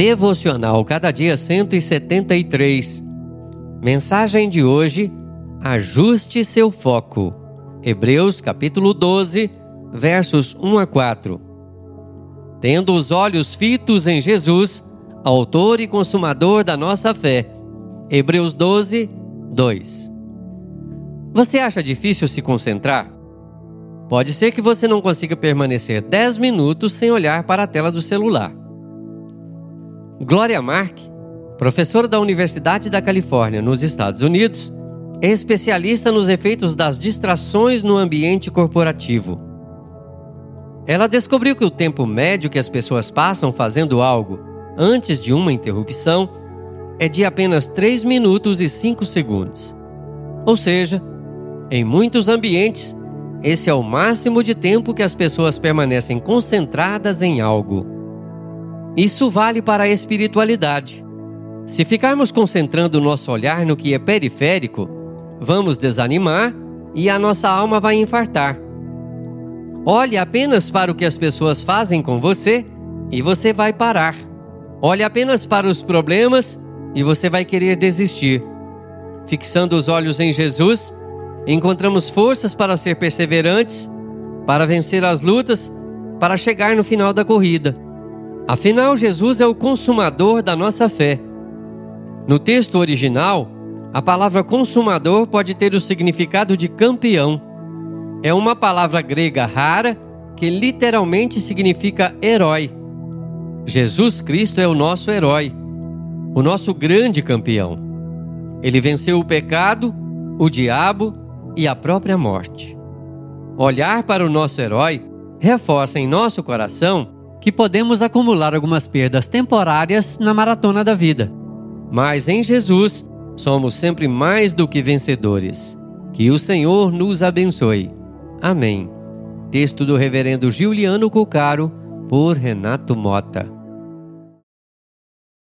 Devocional Cada Dia 173. Mensagem de hoje: Ajuste seu foco. Hebreus capítulo 12, versos 1 a 4. Tendo os olhos fitos em Jesus, autor e consumador da nossa fé. Hebreus 12, 2. Você acha difícil se concentrar? Pode ser que você não consiga permanecer 10 minutos sem olhar para a tela do celular. Gloria Mark, professora da Universidade da Califórnia, nos Estados Unidos, é especialista nos efeitos das distrações no ambiente corporativo. Ela descobriu que o tempo médio que as pessoas passam fazendo algo antes de uma interrupção é de apenas 3 minutos e 5 segundos. Ou seja, em muitos ambientes, esse é o máximo de tempo que as pessoas permanecem concentradas em algo. Isso vale para a espiritualidade. Se ficarmos concentrando nosso olhar no que é periférico, vamos desanimar e a nossa alma vai infartar. Olhe apenas para o que as pessoas fazem com você e você vai parar. Olhe apenas para os problemas e você vai querer desistir. Fixando os olhos em Jesus, encontramos forças para ser perseverantes, para vencer as lutas, para chegar no final da corrida. Afinal, Jesus é o consumador da nossa fé. No texto original, a palavra consumador pode ter o significado de campeão. É uma palavra grega rara que literalmente significa herói. Jesus Cristo é o nosso herói, o nosso grande campeão. Ele venceu o pecado, o diabo e a própria morte. Olhar para o nosso herói reforça em nosso coração que podemos acumular algumas perdas temporárias na maratona da vida. Mas em Jesus, somos sempre mais do que vencedores. Que o Senhor nos abençoe. Amém. Texto do Reverendo Giuliano Cucaro, por Renato Mota.